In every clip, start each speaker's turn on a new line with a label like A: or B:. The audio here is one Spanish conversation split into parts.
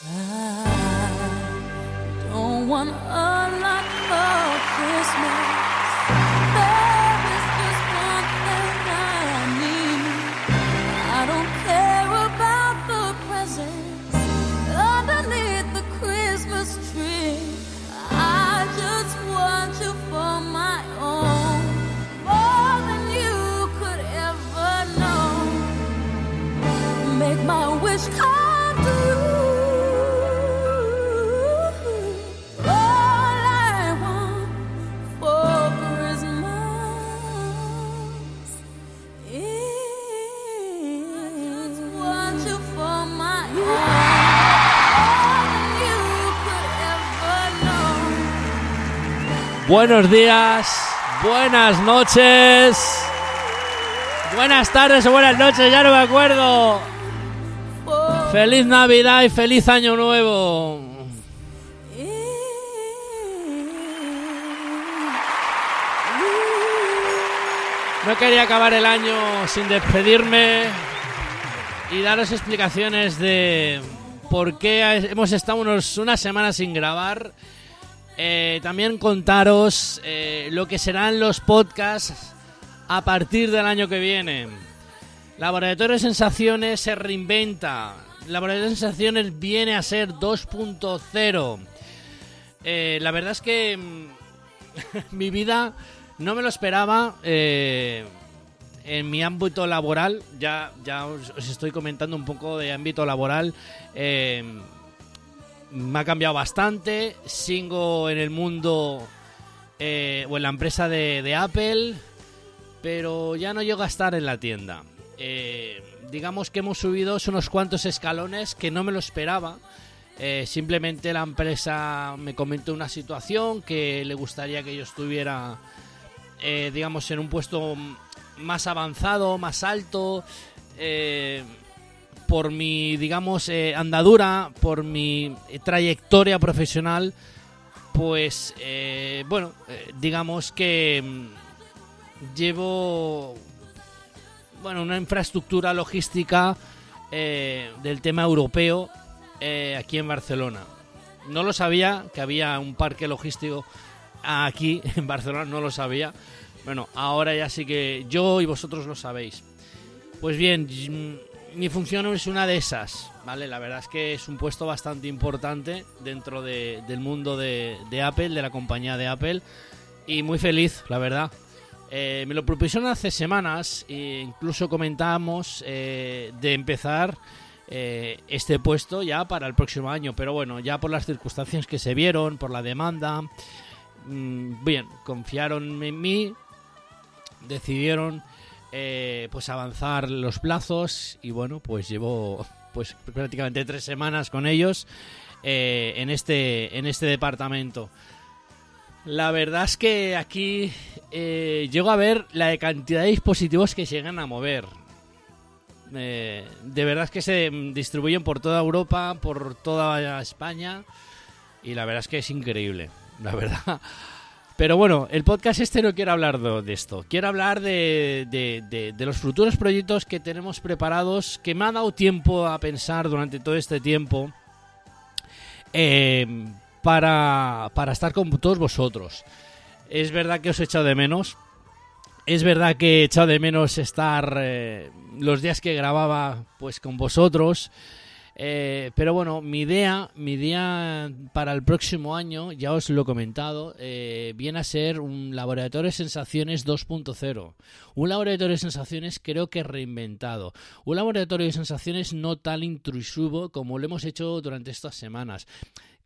A: I don't want
B: Buenos días, buenas noches, buenas tardes o buenas noches, ya no me acuerdo. Feliz Navidad y feliz Año Nuevo. No quería acabar el año sin despedirme y daros explicaciones de por qué hemos estado unos, unas semanas sin grabar. Eh, también contaros eh, lo que serán los podcasts a partir del año que viene. Laboratorio de Sensaciones se reinventa. Laboratorio de Sensaciones viene a ser 2.0. Eh, la verdad es que mm, mi vida no me lo esperaba en mi ámbito laboral. Ya, ya os estoy comentando un poco de ámbito laboral. Me ha cambiado bastante. Sigo en el mundo eh, o en la empresa de, Apple, pero ya no llego a estar en la tienda. Eh, digamos que hemos subido unos cuantos escalones que no me lo esperaba. Eh, simplemente la empresa me comentó una situación que le gustaría que yo estuviera, digamos, en un puesto más avanzado, más alto. Por mi, digamos, eh, andadura, por mi eh, trayectoria profesional, pues, eh, bueno, digamos que mm, llevo, bueno, una infraestructura logística del tema europeo aquí en Barcelona. No lo sabía que había un parque logístico aquí en Barcelona, no lo sabía. Bueno, ahora ya sí que yo y vosotros lo sabéis. Pues bien, mm, mi función es una de esas, ¿vale? La verdad es que es un puesto bastante importante dentro de- del mundo de, Apple, de la compañía de Apple, y muy feliz, la verdad. Eh, me lo propusieron hace semanas e incluso comentamos eh, de empezar eh, este puesto ya para el próximo año, pero bueno, ya por las circunstancias que se vieron, por la demanda, mm, bien, confiaron en mí, decidieron eh, pues avanzar los plazos y bueno, pues llevo pues prácticamente tres semanas con ellos eh, en este en este departamento. La verdad es que aquí eh, llego a ver la cantidad de dispositivos que llegan a mover. De verdad es que se distribuyen por toda Europa, por toda España. Y la verdad es que es increíble, la verdad. Pero bueno, el podcast este no quiero hablar de, esto. Quiero hablar de, de- de- los futuros proyectos que tenemos preparados, que me ha dado tiempo a pensar durante todo este tiempo. eh, para, para estar con todos vosotros. Es verdad que os he echado de menos. Es verdad que he echado de menos estar eh, los días que grababa pues con vosotros. Eh, pero bueno, mi idea, mi idea para el próximo año, ya os lo he comentado, eh, viene a ser un laboratorio de sensaciones 2.0. Un laboratorio de sensaciones creo que reinventado. Un laboratorio de sensaciones no tan intrusivo como lo hemos hecho durante estas semanas.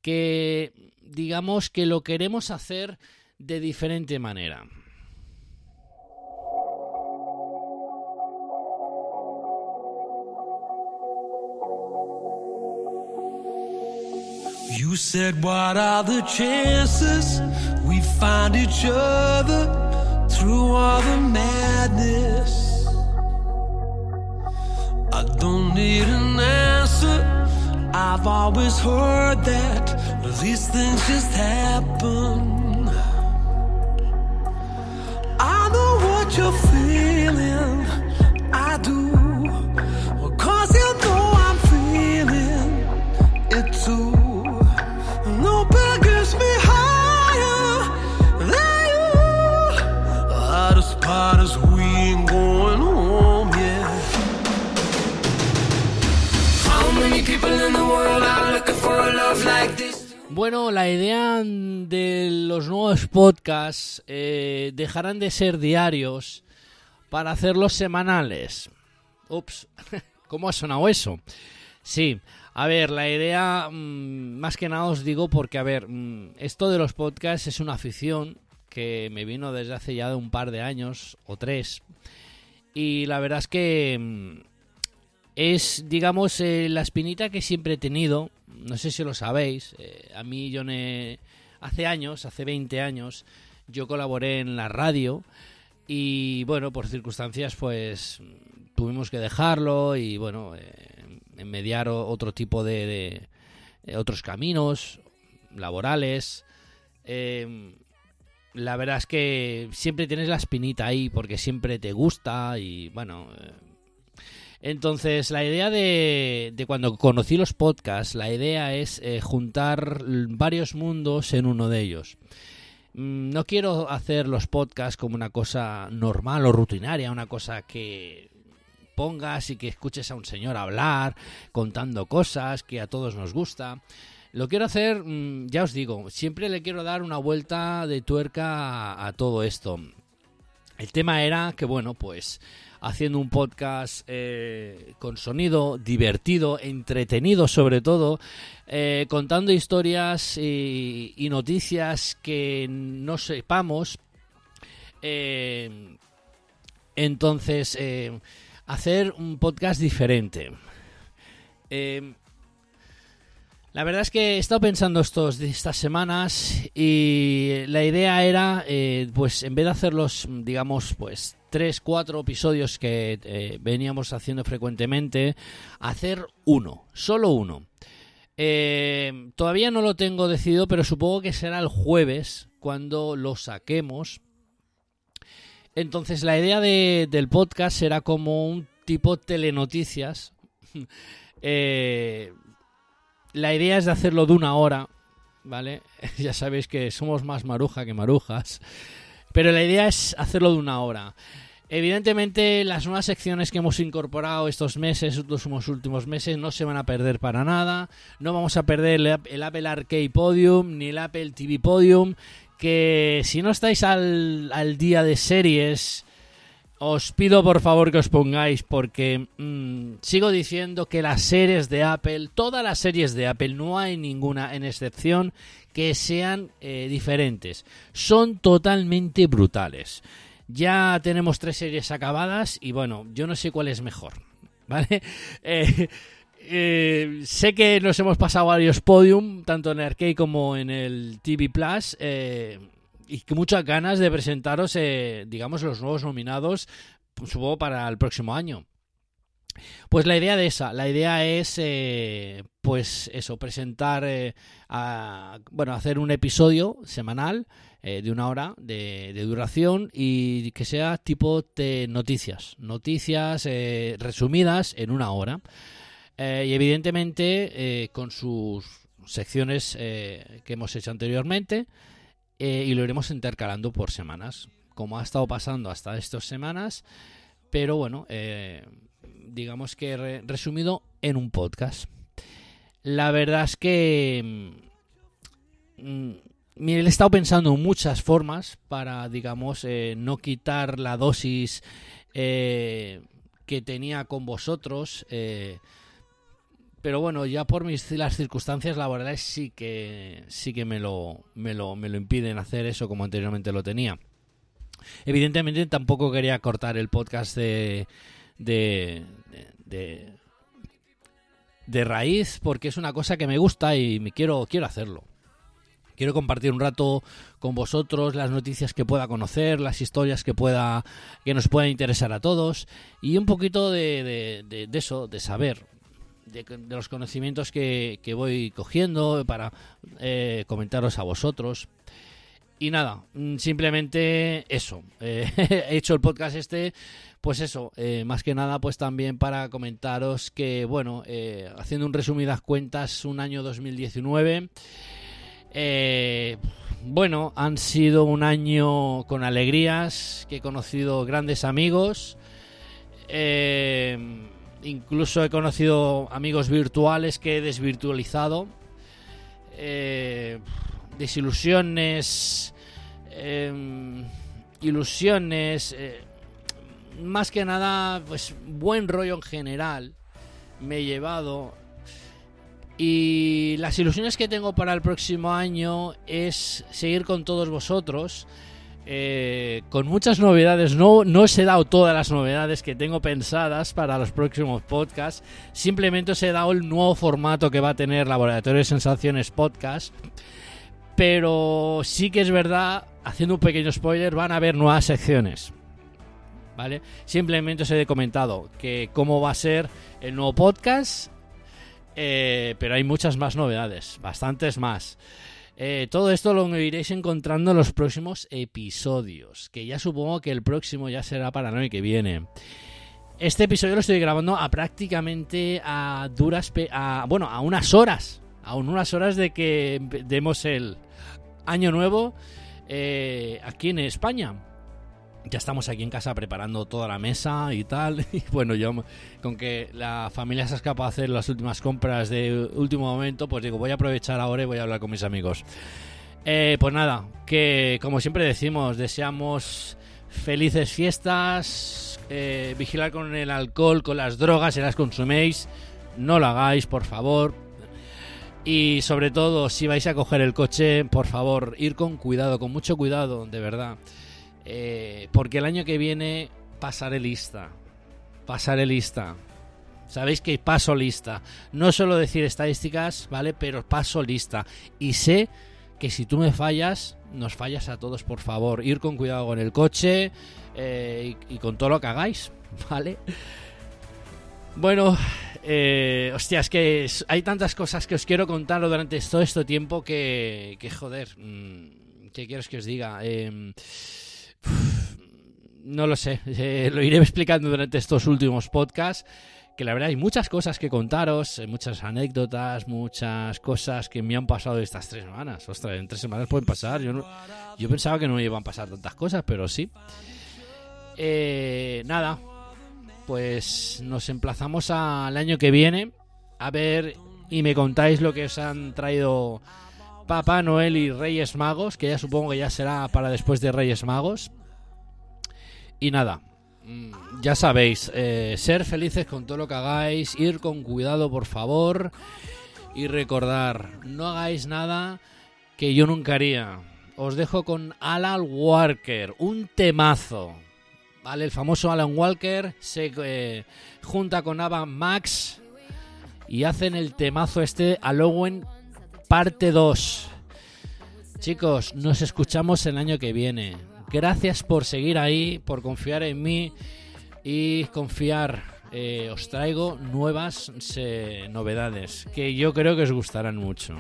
B: Que digamos que lo queremos hacer de diferente manera.
C: You said, What are the chances we find each other through all the madness? I don't need an answer. I've always heard that these things just happen.
B: Bueno, la idea de los nuevos podcasts eh, dejarán de ser diarios para hacerlos semanales. Ups, ¿cómo ha sonado eso? Sí, a ver, la idea, mm, más que nada os digo porque, a ver, mm, esto de los podcasts es una afición que me vino desde hace ya de un par de años o tres. Y la verdad es que mm, es, digamos, eh, la espinita que siempre he tenido. No sé si lo sabéis. eh, a mí, yo hace años, hace 20 años, yo colaboré en la radio. Y bueno, por circunstancias, pues tuvimos que dejarlo y bueno, eh, enmediar o- otro tipo de, de- eh, otros caminos laborales. Eh, la verdad es que siempre tienes la espinita ahí porque siempre te gusta y bueno. Entonces, la idea de, cuando conocí los podcasts, la idea es eh, juntar varios mundos en uno de ellos. Mm, No quiero hacer los podcasts como una cosa normal o rutinaria, una cosa que pongas y que escuches a un señor hablar, contando cosas que a todos nos gusta. Lo quiero hacer, mm, ya os digo, siempre le quiero dar una vuelta de tuerca a todo esto. El tema era que, bueno, pues haciendo un podcast eh, con sonido divertido, entretenido sobre todo, eh, contando historias y, noticias que no sepamos. eh, entonces, hacer un podcast diferente. La verdad es que he estado pensando estos, estas semanas y la idea era, eh, pues en vez de hacer los, digamos, pues tres, cuatro episodios que eh, veníamos haciendo frecuentemente, hacer uno, solo uno. Eh, todavía no lo tengo decidido, pero supongo que será el jueves cuando lo saquemos. Entonces la idea de- del podcast será como un tipo telenoticias. Eh, la idea es de hacerlo de una hora, ¿vale? ya sabéis que somos más maruja que marujas. Pero la idea es hacerlo de una hora. Evidentemente, las nuevas secciones que hemos incorporado estos meses, estos últimos meses, no se van a perder para nada. No vamos a perder el, App- el Apple Arcade Podium ni el Apple TV Podium. Que si no estáis al, al día de series, os pido por favor que os pongáis porque mm, sigo diciendo que las series de Apple, todas las series de Apple, no hay ninguna en excepción que sean eh, diferentes. Son totalmente brutales. Ya tenemos tres series acabadas y bueno, yo no sé cuál es mejor. ¿Vale? Eh, eh, sé que nos hemos pasado varios podium, tanto en arcade como en el TV Plus. Y que muchas ganas de presentaros, eh, digamos, los nuevos nominados, pues, supongo, para el próximo año. Pues la idea de esa, la idea es, eh, pues eso, presentar, eh, a- bueno, hacer un episodio semanal eh, de una hora de, de duración y que sea tipo de noticias, noticias eh, resumidas en una hora. Eh, y evidentemente con sus secciones que hemos hecho anteriormente eh, y lo iremos intercalando por semanas, como ha estado pasando hasta estas semanas, pero bueno, eh, digamos que re- resumido en un podcast. La verdad es que mm, mm, he estado pensando en muchas formas para, digamos, eh, no quitar la dosis que tenía con vosotros. Pero bueno, ya por mis las circunstancias laborales sí que sí que me lo, me lo me lo impiden hacer eso como anteriormente lo tenía. Evidentemente tampoco quería cortar el podcast de de, de, de raíz porque es una cosa que me gusta y me quiero quiero hacerlo. Quiero compartir un rato con vosotros las noticias que pueda conocer, las historias que pueda que nos puedan interesar a todos y un poquito de, de- de- de eso, de saber, de, los conocimientos que, que voy cogiendo para eh, comentaros a vosotros. Y nada, mm, simplemente eso. Eh, he hecho el podcast este, pues eso, eh, más que nada, pues también para comentaros que, bueno, haciendo un resumidas cuentas, un año 2019. Eh, bueno, han sido un año con alegrías, que he conocido grandes amigos. Eh, incluso he conocido amigos virtuales que he desvirtualizado. eh, desilusiones, em, ilusiones, eh, más que nada, pues buen rollo en general me he llevado. Y las ilusiones que tengo para el próximo año es seguir con todos vosotros. Eh, con muchas novedades, no, no os he dado todas las novedades que tengo pensadas para los próximos podcasts, simplemente os he dado el nuevo formato que va a tener Laboratorio de Sensaciones Podcast, pero sí que es verdad, haciendo un pequeño spoiler, van a haber nuevas secciones. ¿Vale? Simplemente os he comentado que cómo va a ser el nuevo podcast, eh, pero hay muchas más novedades, bastantes más. Eh, todo esto lo iréis encontrando en los próximos episodios, que ya supongo que el próximo ya será para el año que viene. Este episodio lo estoy grabando a prácticamente a duras, a, bueno, a unas horas, a unas horas de que demos el año nuevo eh, aquí en España. Ya estamos aquí en casa preparando toda la mesa y tal. Y bueno, yo con que la familia se ha escapado a hacer las últimas compras de último momento, pues digo, voy a aprovechar ahora y voy a hablar con mis amigos. Eh, pues nada, que como siempre decimos, deseamos felices fiestas, eh, vigilar con el alcohol, con las drogas, si las consuméis, no lo hagáis, por favor. Y sobre todo, si vais a coger el coche, por favor, ir con cuidado, con mucho cuidado, de verdad. Eh, porque el año que viene pasaré lista. Pasaré lista. Sabéis que paso lista. No solo decir estadísticas, ¿vale? Pero paso lista. Y sé que si tú me fallas, nos fallas a todos, por favor. Ir con cuidado con el coche eh, y, con todo lo que hagáis, ¿vale? Bueno, eh, hostia, es que hay tantas cosas que os quiero contar durante todo este tiempo que, que joder, mm, ¿qué quieres que os diga? Eh, no lo sé, eh, lo iré explicando durante estos últimos podcasts. Que la verdad hay muchas cosas que contaros, eh, muchas anécdotas, muchas cosas que me han pasado estas tres semanas. Ostras, en tres semanas pueden pasar. Yo, no- yo pensaba que no me iban a pasar tantas cosas, pero sí. Eh, nada, pues nos emplazamos al año que viene a ver y me contáis lo que os han traído Papá Noel y Reyes Magos, que ya supongo que ya será para después de Reyes Magos. Y nada, mm, ya sabéis, eh, ser felices con todo lo que hagáis, ir con cuidado por favor y recordar, no hagáis nada que yo nunca haría. Os dejo con Alan Walker, un temazo. ¿Vale? El famoso Alan Walker se eh, junta con Ava Max y hacen el temazo este Halloween parte 2. Chicos, nos escuchamos el año que viene. Gracias por seguir ahí, por confiar en mí y confiar. Eh, os traigo nuevas novedades que yo creo que os gustarán mucho.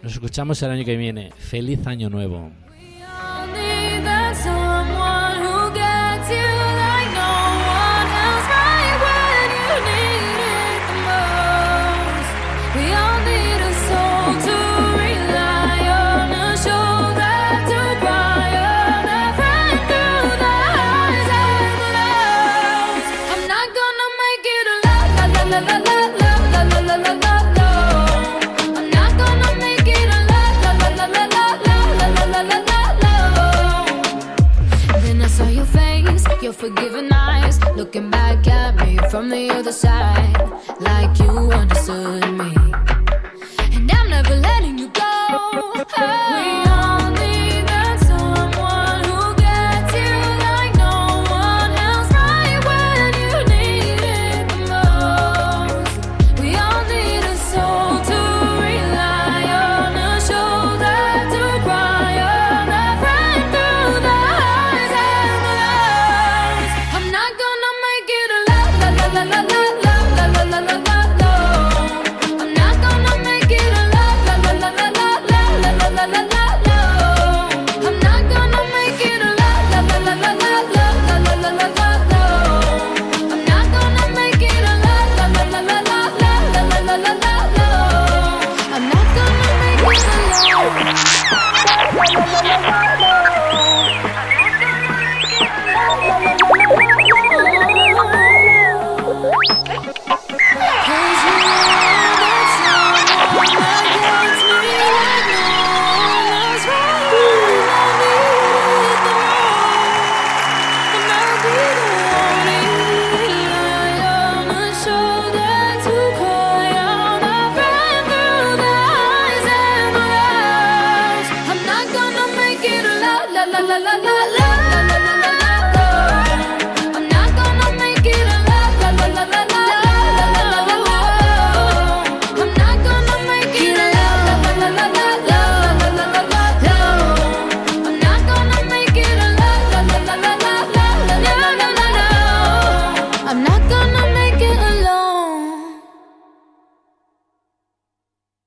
B: Nos escuchamos el año que viene. Feliz año nuevo.